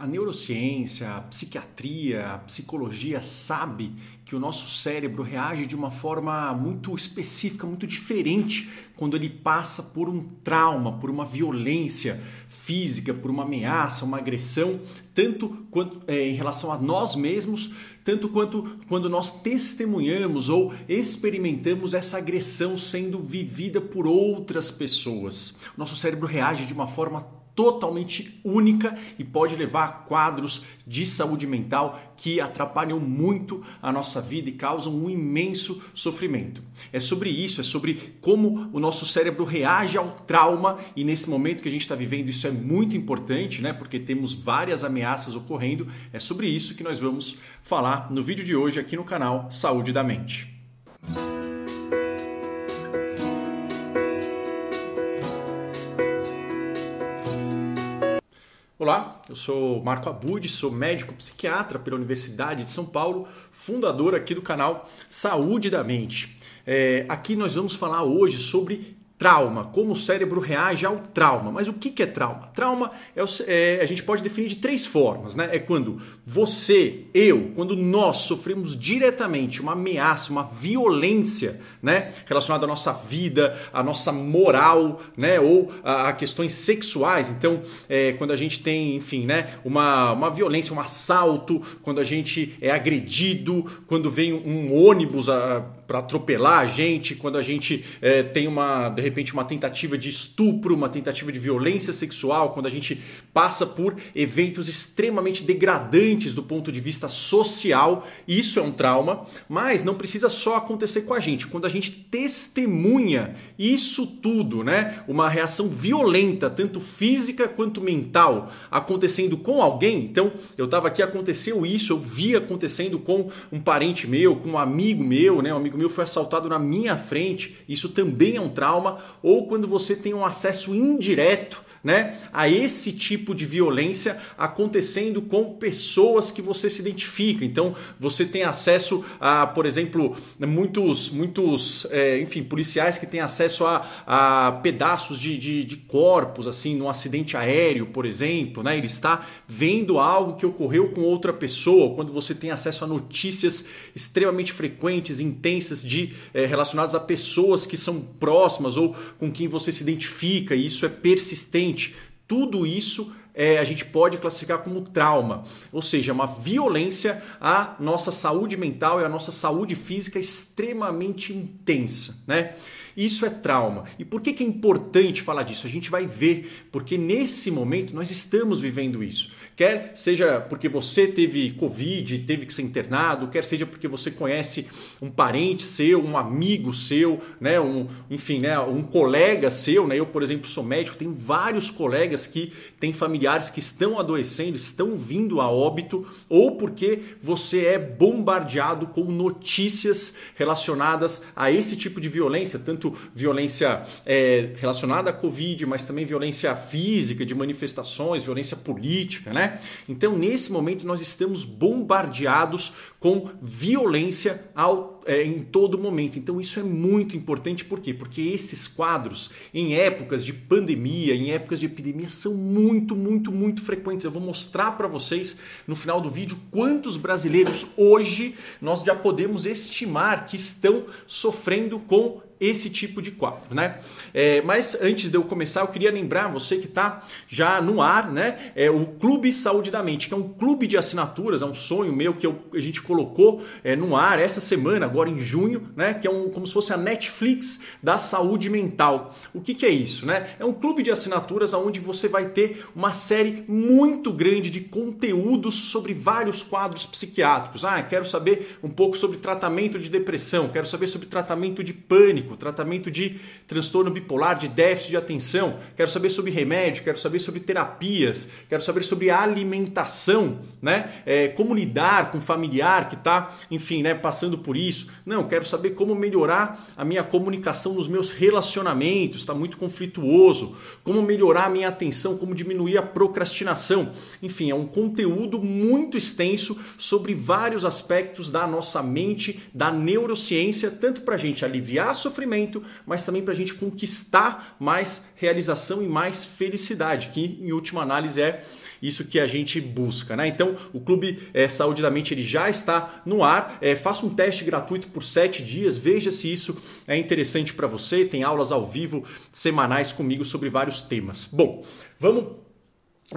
A neurociência, a psiquiatria, a psicologia sabe que o nosso cérebro reage de uma forma muito específica, muito diferente quando ele passa por um trauma, por uma violência física, por uma ameaça, uma agressão, tanto quanto é, em relação a nós mesmos, tanto quanto quando nós testemunhamos ou experimentamos essa agressão sendo vivida por outras pessoas. Nosso cérebro reage de uma forma totalmente única e pode levar a quadros de saúde mental que atrapalham muito a nossa vida e causam um imenso sofrimento. É sobre isso, é sobre como o nosso cérebro reage ao trauma e nesse momento que a gente está vivendo isso é muito importante, né? Porque temos várias ameaças ocorrendo. É sobre isso que nós vamos falar no vídeo de hoje aqui no canal Saúde da Mente. Olá, eu sou Marco Abud, sou médico psiquiatra pela Universidade de São Paulo, fundador aqui do canal Saúde da Mente. É, aqui nós vamos falar hoje sobre trauma, como o cérebro reage ao trauma. Mas o que é trauma? Trauma é, é, a gente pode definir de três formas, né? É quando você, eu, quando nós sofremos diretamente uma ameaça, uma violência, né, relacionada à nossa vida, à nossa moral, né, ou a, a questões sexuais. Então, é, quando a gente tem, enfim, né, uma, uma violência, um assalto, quando a gente é agredido, quando vem um ônibus para atropelar a gente, quando a gente é, tem uma de repente uma tentativa de estupro, uma tentativa de violência sexual, quando a gente passa por eventos extremamente degradantes do ponto de vista social, isso é um trauma, mas não precisa só acontecer com a gente. Quando a gente testemunha isso tudo, né? Uma reação violenta, tanto física quanto mental, acontecendo com alguém. Então, eu estava aqui, aconteceu isso, eu vi acontecendo com um parente meu, com um amigo meu, né? Um amigo meu foi assaltado na minha frente. Isso também é um trauma ou quando você tem um acesso indireto né, a esse tipo de violência acontecendo com pessoas que você se identifica. Então você tem acesso a, por exemplo, muitos, muitos, é, enfim, policiais que têm acesso a, a pedaços de, de, de, corpos, assim, num acidente aéreo, por exemplo, né? Ele está vendo algo que ocorreu com outra pessoa. Quando você tem acesso a notícias extremamente frequentes, intensas, de é, relacionadas a pessoas que são próximas ou com quem você se identifica, e isso é persistente. Tudo isso é, a gente pode classificar como trauma, ou seja, uma violência à nossa saúde mental e à nossa saúde física extremamente intensa, né? Isso é trauma. E por que, que é importante falar disso? A gente vai ver, porque nesse momento nós estamos vivendo isso. Quer seja porque você teve Covid, teve que ser internado, quer seja porque você conhece um parente seu, um amigo seu, né, um, enfim, né, um colega seu. Né? Eu, por exemplo, sou médico, tenho vários colegas que têm familiares que estão adoecendo, estão vindo a óbito, ou porque você é bombardeado com notícias relacionadas a esse tipo de violência, tanto violência é, relacionada à Covid, mas também violência física, de manifestações, violência política, né? Então, nesse momento, nós estamos bombardeados com violência ao, é, em todo momento. Então, isso é muito importante, por quê? Porque esses quadros, em épocas de pandemia, em épocas de epidemia, são muito, muito, muito frequentes. Eu vou mostrar para vocês no final do vídeo quantos brasileiros hoje nós já podemos estimar que estão sofrendo com esse tipo de quadro, né? É, mas antes de eu começar, eu queria lembrar você que está já no ar, né? É o Clube Saúde da Mente, que é um clube de assinaturas, é um sonho meu que eu, a gente colocou é, no ar essa semana, agora em junho, né? Que é um, como se fosse a Netflix da saúde mental. O que, que é isso, né? É um clube de assinaturas onde você vai ter uma série muito grande de conteúdos sobre vários quadros psiquiátricos. Ah, quero saber um pouco sobre tratamento de depressão, quero saber sobre tratamento de pânico tratamento de transtorno bipolar, de déficit de atenção, quero saber sobre remédio, quero saber sobre terapias, quero saber sobre alimentação, né? É, como lidar com familiar que está, enfim, né, passando por isso. Não, quero saber como melhorar a minha comunicação nos meus relacionamentos, está muito conflituoso, como melhorar a minha atenção, como diminuir a procrastinação. Enfim, é um conteúdo muito extenso sobre vários aspectos da nossa mente, da neurociência, tanto para a gente aliviar a sofrimento sofrimento, mas também para a gente conquistar mais realização e mais felicidade, que em última análise é isso que a gente busca. Né? Então, o Clube é, Saúde da Mente ele já está no ar. É, faça um teste gratuito por sete dias, veja se isso é interessante para você. Tem aulas ao vivo semanais comigo sobre vários temas. Bom, vamos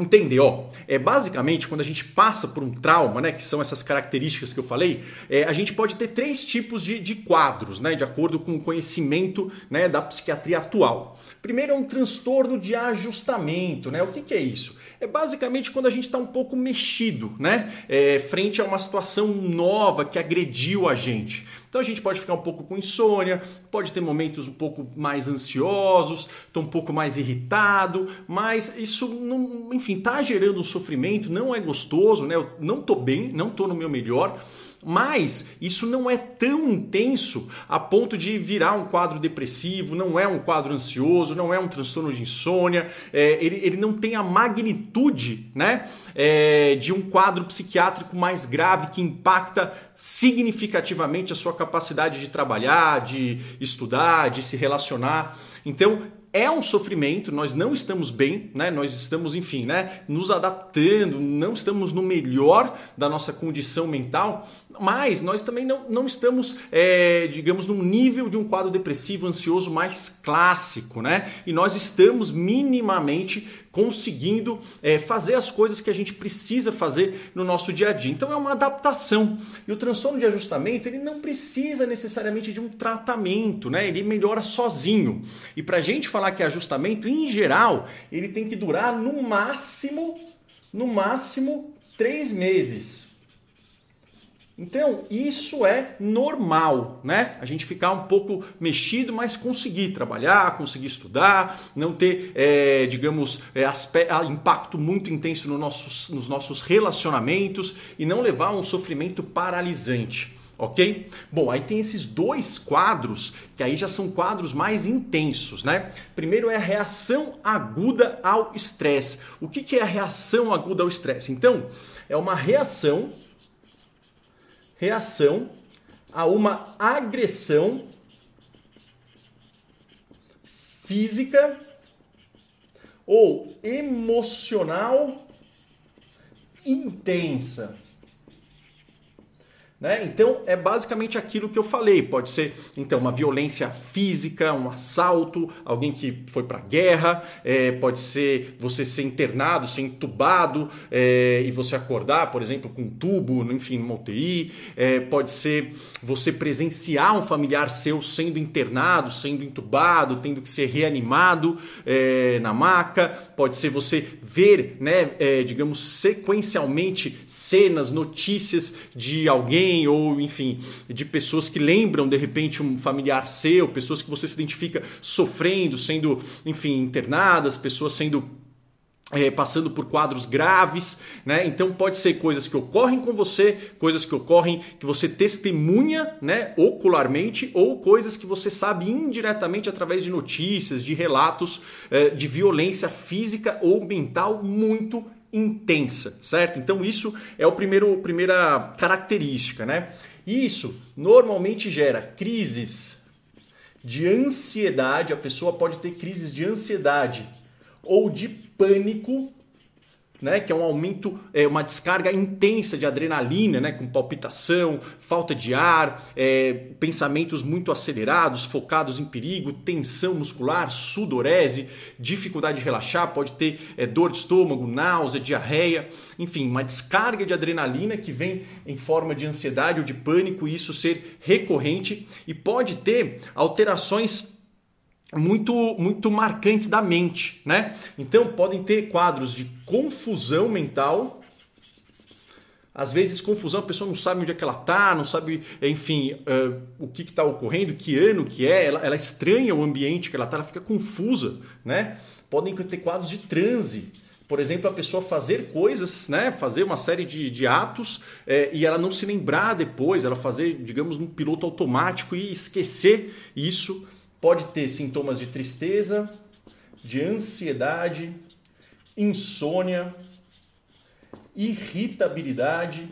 entender, ó, é basicamente quando a gente passa por um trauma, né, que são essas características que eu falei, é, a gente pode ter três tipos de, de quadros, né, de acordo com o conhecimento, né, da psiquiatria atual. Primeiro é um transtorno de ajustamento, né? O que, que é isso? É basicamente quando a gente está um pouco mexido, né, é, frente a uma situação nova que agrediu a gente. Então a gente pode ficar um pouco com insônia, pode ter momentos um pouco mais ansiosos, estou um pouco mais irritado, mas isso, não, enfim, está gerando um sofrimento, não é gostoso, né? Eu não estou bem, não estou no meu melhor. Mas isso não é tão intenso a ponto de virar um quadro depressivo, não é um quadro ansioso, não é um transtorno de insônia, é, ele, ele não tem a magnitude né, é, de um quadro psiquiátrico mais grave que impacta significativamente a sua capacidade de trabalhar, de estudar, de se relacionar. Então, é um sofrimento, nós não estamos bem, né? nós estamos, enfim, né? nos adaptando, não estamos no melhor da nossa condição mental, mas nós também não, não estamos, é, digamos, num nível de um quadro depressivo, ansioso mais clássico, né? E nós estamos minimamente conseguindo é, fazer as coisas que a gente precisa fazer no nosso dia a dia. Então é uma adaptação. E o transtorno de ajustamento ele não precisa necessariamente de um tratamento, né? Ele melhora sozinho. E para a gente falar que é ajustamento, em geral, ele tem que durar no máximo, no máximo três meses. Então, isso é normal, né? A gente ficar um pouco mexido, mas conseguir trabalhar, conseguir estudar, não ter, é, digamos, é, impacto muito intenso no nossos, nos nossos relacionamentos e não levar um sofrimento paralisante. Ok? Bom, aí tem esses dois quadros que aí já são quadros mais intensos, né? Primeiro é a reação aguda ao estresse. O que, que é a reação aguda ao estresse? Então, é uma reação reação a uma agressão física ou emocional intensa. Né? Então é basicamente aquilo que eu falei. Pode ser então uma violência física, um assalto, alguém que foi para guerra, é, pode ser você ser internado, ser entubado é, e você acordar, por exemplo, com um tubo, enfim, numa UTI. É, pode ser você presenciar um familiar seu sendo internado, sendo entubado, tendo que ser reanimado é, na maca. Pode ser você ver, né, é, digamos, sequencialmente cenas, notícias de alguém alguém ou, enfim, de pessoas que lembram de repente um familiar seu, pessoas que você se identifica sofrendo, sendo, enfim, internadas, pessoas sendo é, passando por quadros graves, né? Então pode ser coisas que ocorrem com você, coisas que ocorrem que você testemunha, né, ocularmente, ou coisas que você sabe indiretamente através de notícias, de relatos é, de violência física ou mental muito intensa, certo? Então isso é o primeiro primeira característica, né? Isso normalmente gera crises de ansiedade, a pessoa pode ter crises de ansiedade ou de pânico né, que é um aumento, é, uma descarga intensa de adrenalina, né, com palpitação, falta de ar, é, pensamentos muito acelerados, focados em perigo, tensão muscular, sudorese, dificuldade de relaxar, pode ter é, dor de estômago, náusea, diarreia, enfim, uma descarga de adrenalina que vem em forma de ansiedade ou de pânico, e isso ser recorrente e pode ter alterações muito muito marcantes da mente, né? Então podem ter quadros de confusão mental. Às vezes confusão, a pessoa não sabe onde é que ela está, não sabe, enfim, uh, o que está ocorrendo, que ano que é, ela, ela estranha o ambiente que ela está, ela fica confusa, né? Podem ter quadros de transe, por exemplo, a pessoa fazer coisas, né, fazer uma série de, de atos é, e ela não se lembrar depois, ela fazer, digamos, um piloto automático e esquecer isso pode ter sintomas de tristeza, de ansiedade, insônia, irritabilidade.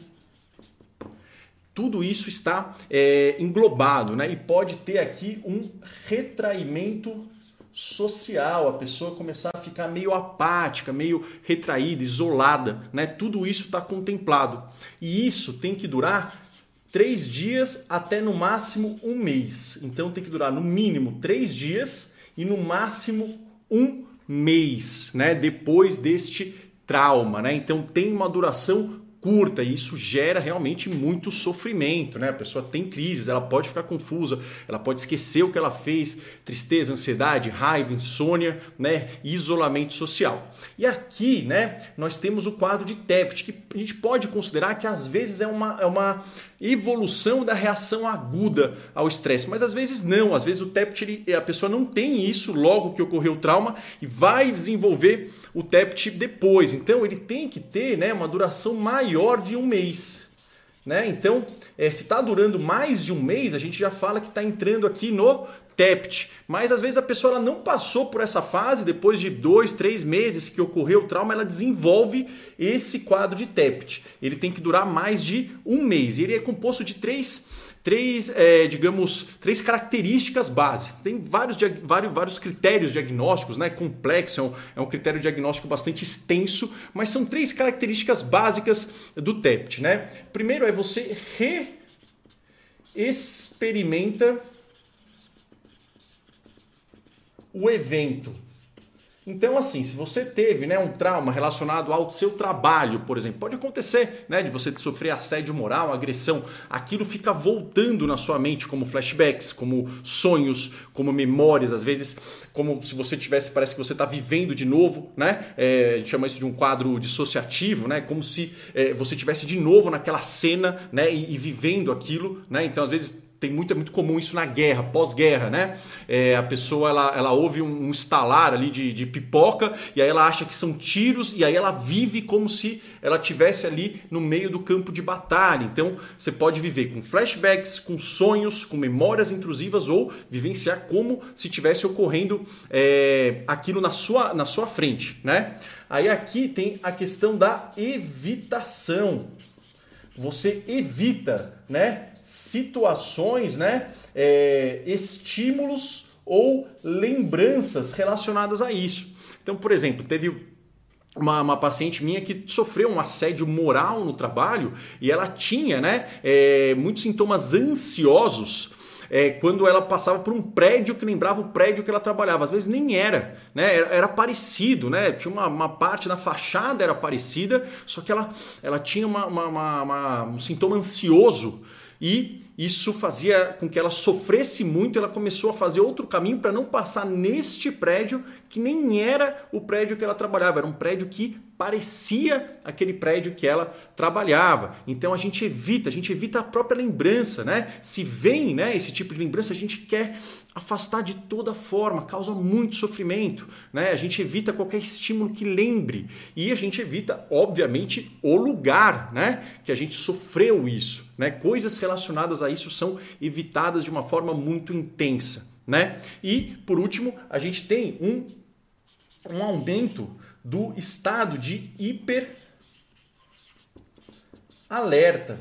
tudo isso está é, englobado, né? E pode ter aqui um retraimento social, a pessoa começar a ficar meio apática, meio retraída, isolada, né? Tudo isso está contemplado. E isso tem que durar três dias até no máximo um mês. Então tem que durar no mínimo três dias e no máximo um mês, né? Depois deste trauma, né? Então tem uma duração curta e isso gera realmente muito sofrimento, né? A pessoa tem crises, ela pode ficar confusa, ela pode esquecer o que ela fez, tristeza, ansiedade, raiva, insônia, né? Isolamento social. E aqui, né, nós temos o quadro de TEPT, que a gente pode considerar que às vezes é uma, é uma evolução da reação aguda ao estresse, mas às vezes não, às vezes o TEPT, ele, a pessoa não tem isso logo que ocorreu o trauma e vai desenvolver o TEPT depois. Então ele tem que ter né, uma duração maior maior de um mês. Né? Então, é, se está durando mais de um mês, a gente já fala que está entrando aqui no TEPT. Mas às vezes a pessoa ela não passou por essa fase, depois de dois, três meses que ocorreu o trauma, ela desenvolve esse quadro de TEPT. Ele tem que durar mais de um mês. Ele é composto de três três, é, digamos, três características básicas. Tem vários, vários, vários critérios diagnósticos, né? Complexo é um, é um critério diagnóstico bastante extenso, mas são três características básicas do TEPT, né? Primeiro é você reexperimenta o evento. Então, assim, se você teve né, um trauma relacionado ao seu trabalho, por exemplo, pode acontecer né, de você sofrer assédio moral, agressão, aquilo fica voltando na sua mente como flashbacks, como sonhos, como memórias, às vezes, como se você tivesse, parece que você está vivendo de novo, né? É, a gente chama isso de um quadro dissociativo, né? Como se é, você tivesse de novo naquela cena, né? E, e vivendo aquilo, né? Então, às vezes tem muito, é muito comum isso na guerra, pós-guerra, né? É, a pessoa ela, ela ouve um, um estalar ali de, de pipoca e aí ela acha que são tiros e aí ela vive como se ela tivesse ali no meio do campo de batalha. Então você pode viver com flashbacks, com sonhos, com memórias intrusivas ou vivenciar como se tivesse ocorrendo é, aquilo na sua, na sua frente, né? Aí aqui tem a questão da evitação. Você evita, né? Situações, né, é, estímulos ou lembranças relacionadas a isso. Então, por exemplo, teve uma, uma, paciente minha que sofreu um assédio moral no trabalho e ela tinha né, é, muitos sintomas ansiosos. É, quando ela passava por um prédio que lembrava o prédio que ela trabalhava. Às vezes nem era, né? Era, era parecido, né? Tinha uma, uma, parte na fachada era parecida, só que ela, ela tinha uma, uma, um sintoma ansioso e isso fazia com que ela sofresse muito, ela começou a fazer outro caminho para não passar neste prédio que nem era o prédio que ela trabalhava, era um prédio que parecia aquele prédio que ela trabalhava. Então a gente evita, a gente evita a própria lembrança, né? Se vem, né, esse tipo de lembrança, a gente quer afastar de toda forma, causa muito sofrimento, né? A gente evita qualquer estímulo que lembre e a gente evita, obviamente, o lugar, né, que a gente sofreu isso, né? Coisas relacionadas a isso são evitadas de uma forma muito intensa, né? E por último, a gente tem um um aumento do estado de hiper alerta.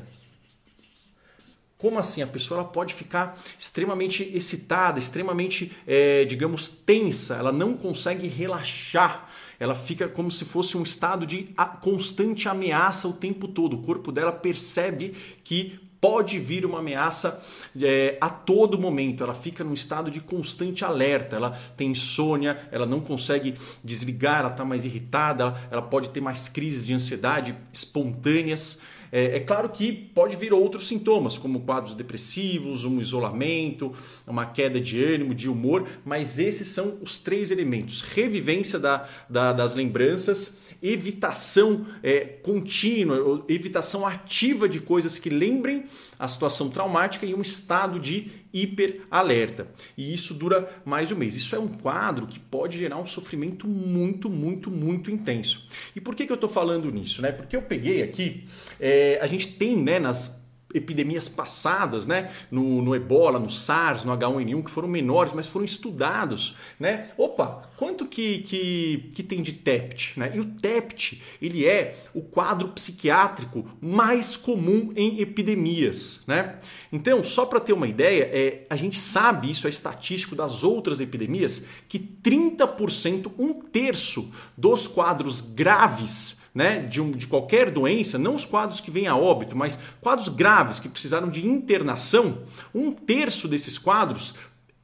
Como assim? A pessoa ela pode ficar extremamente excitada, extremamente, é, digamos, tensa, ela não consegue relaxar, ela fica como se fosse um estado de constante ameaça o tempo todo. O corpo dela percebe que pode vir uma ameaça é, a todo momento. Ela fica num estado de constante alerta. Ela tem insônia, ela não consegue desligar, ela está mais irritada, ela, ela pode ter mais crises de ansiedade espontâneas. É, é, claro que pode vir outros sintomas, como quadros depressivos, um isolamento, uma queda de ânimo, de humor, mas esses são os três elementos: revivência da, da das lembranças, evitação é, contínua, evitação ativa de coisas que lembrem a situação traumática e um estado de hiperalerta. E isso dura mais de um mês. Isso é um quadro que pode gerar um sofrimento muito, muito, muito intenso. E por que, que eu estou falando nisso? Né? Porque eu peguei aqui, é, a gente tem né, nas epidemias passadas, né? No, no, Ebola, no SARS, no H1N1, que foram menores, mas foram estudados, né? Opa, quanto que, que, que tem de TEPT? Né? E o TEPT, ele é o quadro psiquiátrico mais comum em epidemias, né? Então, só para ter uma ideia, é, a gente sabe, isso é estatístico das outras epidemias, que 30%, um terço dos quadros graves né, de, um, de qualquer doença, não os quadros que vêm a óbito, mas quadros graves que precisaram de internação, um terço desses quadros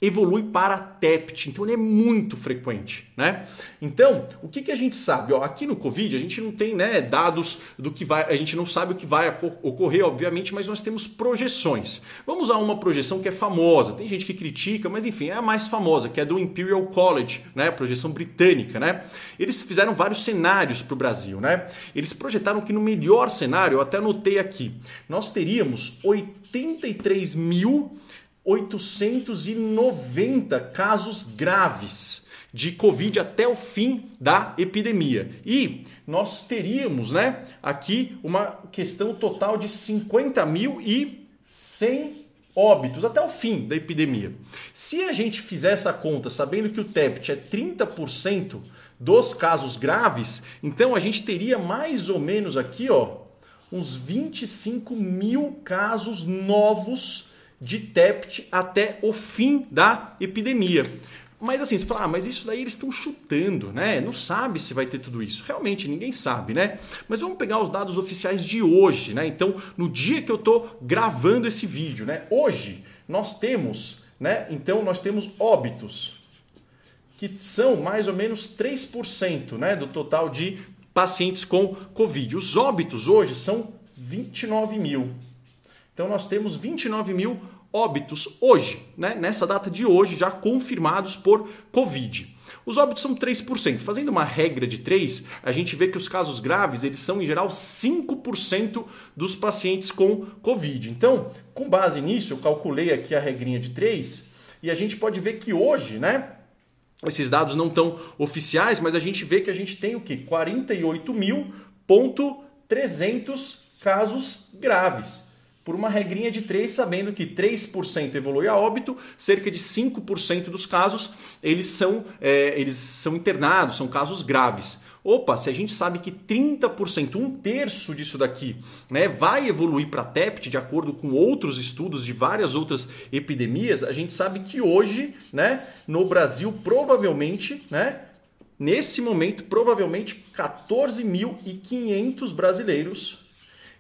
evolui para TEPT, então ele é muito frequente, né? Então, o que, que a gente sabe? Ó, aqui no Covid a gente não tem né, dados do que vai, a gente não sabe o que vai ocorrer, obviamente, mas nós temos projeções. Vamos a uma projeção que é famosa, tem gente que critica, mas enfim, é a mais famosa, que é do Imperial College, né? Projeção britânica, né? Eles fizeram vários cenários para o Brasil, né? Eles projetaram que no melhor cenário, eu até anotei aqui, nós teríamos 83 mil 890 casos graves de Covid até o fim da epidemia. E nós teríamos né, aqui uma questão total de 50.100 óbitos até o fim da epidemia. Se a gente fizer essa conta sabendo que o TEPT é 30% dos casos graves, então a gente teria mais ou menos aqui ó, uns 25 mil casos novos de TEPT até o fim da epidemia. Mas assim, você fala, ah, mas isso daí eles estão chutando, né? Não sabe se vai ter tudo isso. Realmente, ninguém sabe, né? Mas vamos pegar os dados oficiais de hoje, né? Então, no dia que eu estou gravando esse vídeo, né? Hoje nós temos, né? Então, nós temos óbitos, que são mais ou menos 3% né? do total de pacientes com Covid. Os óbitos hoje são 29 mil. Então nós temos 29 mil óbitos hoje, né? nessa data de hoje, já confirmados por Covid. Os óbitos são 3%. Fazendo uma regra de 3, a gente vê que os casos graves eles são, em geral, 5% dos pacientes com Covid. Então, com base nisso, eu calculei aqui a regrinha de 3 e a gente pode ver que hoje, né? Esses dados não estão oficiais, mas a gente vê que a gente tem o que? 48.300 casos graves por uma regrinha de 3, sabendo que 3% evolui a óbito, cerca de 5% dos casos eles são, é, eles são internados, são casos graves. Opa, se a gente sabe que 30%, um terço disso daqui, né, vai evoluir para TEPT, de acordo com outros estudos de várias outras epidemias, a gente sabe que hoje, né, no Brasil, provavelmente, né, nesse momento, provavelmente 14.500 brasileiros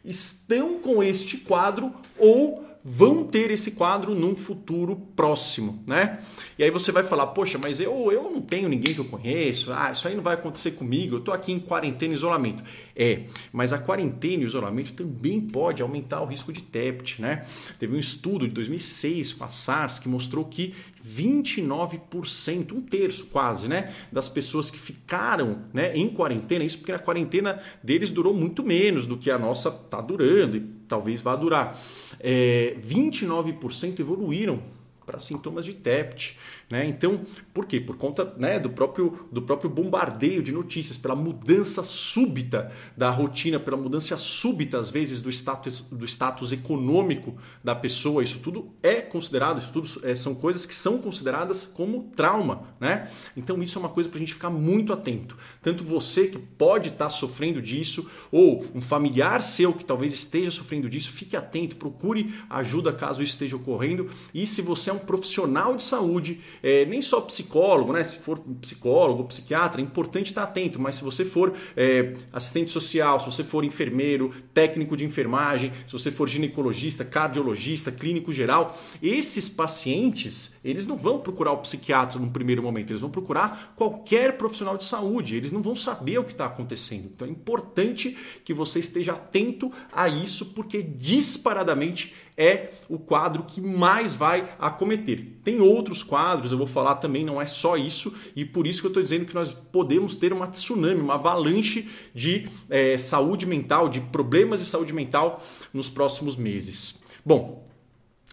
estão com este quadro ou vão ter esse quadro num futuro próximo, né? E aí você vai falar, poxa, mas eu, eu não tenho ninguém que eu conheço, ah, isso aí não vai acontecer comigo, eu estou aqui em quarentena e isolamento. É, mas a quarentena e o isolamento também pode aumentar o risco de TEPT, né? Teve um estudo de 2006 com a SARS que mostrou que 29%, um terço quase, né, das pessoas que ficaram né, em quarentena, isso porque a quarentena deles durou muito menos do que a nossa está durando e talvez vá durar. É, 29% evoluíram para sintomas de TEPT. Né? Então, por quê? Por conta né, do, próprio, do próprio bombardeio de notícias, pela mudança súbita da rotina, pela mudança súbita, às vezes, do status, do status econômico da pessoa. Isso tudo é considerado, isso tudo é, são coisas que são consideradas como trauma. Né? Então, isso é uma coisa para a gente ficar muito atento. Tanto você que pode estar tá sofrendo disso, ou um familiar seu que talvez esteja sofrendo disso, fique atento, procure ajuda caso isso esteja ocorrendo. E se você é um profissional de saúde, é, nem só psicólogo, né? Se for psicólogo, psiquiatra, é importante estar atento, mas se você for é, assistente social, se você for enfermeiro, técnico de enfermagem, se você for ginecologista, cardiologista, clínico geral, esses pacientes, eles não vão procurar o psiquiatra no primeiro momento, eles vão procurar qualquer profissional de saúde, eles não vão saber o que está acontecendo. Então é importante que você esteja atento a isso, porque disparadamente é o quadro que mais vai acometer. Tem outros quadros, eu vou falar também, não é só isso, e por isso que eu estou dizendo que nós podemos ter uma tsunami, uma avalanche de é, saúde mental, de problemas de saúde mental nos próximos meses. Bom,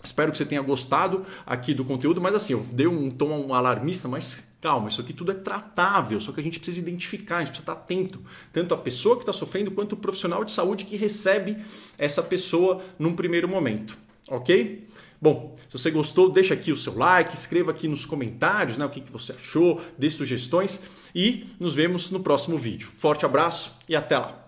Espero que você tenha gostado aqui do conteúdo, mas assim, eu dei um tom alarmista, mas calma, isso aqui tudo é tratável, só que a gente precisa identificar, a gente precisa estar atento, tanto a pessoa que está sofrendo quanto o profissional de saúde que recebe essa pessoa num primeiro momento, ok? Bom, se você gostou, deixa aqui o seu like, escreva aqui nos comentários né, o que, que você achou, dê sugestões e nos vemos no próximo vídeo. Forte abraço e até lá!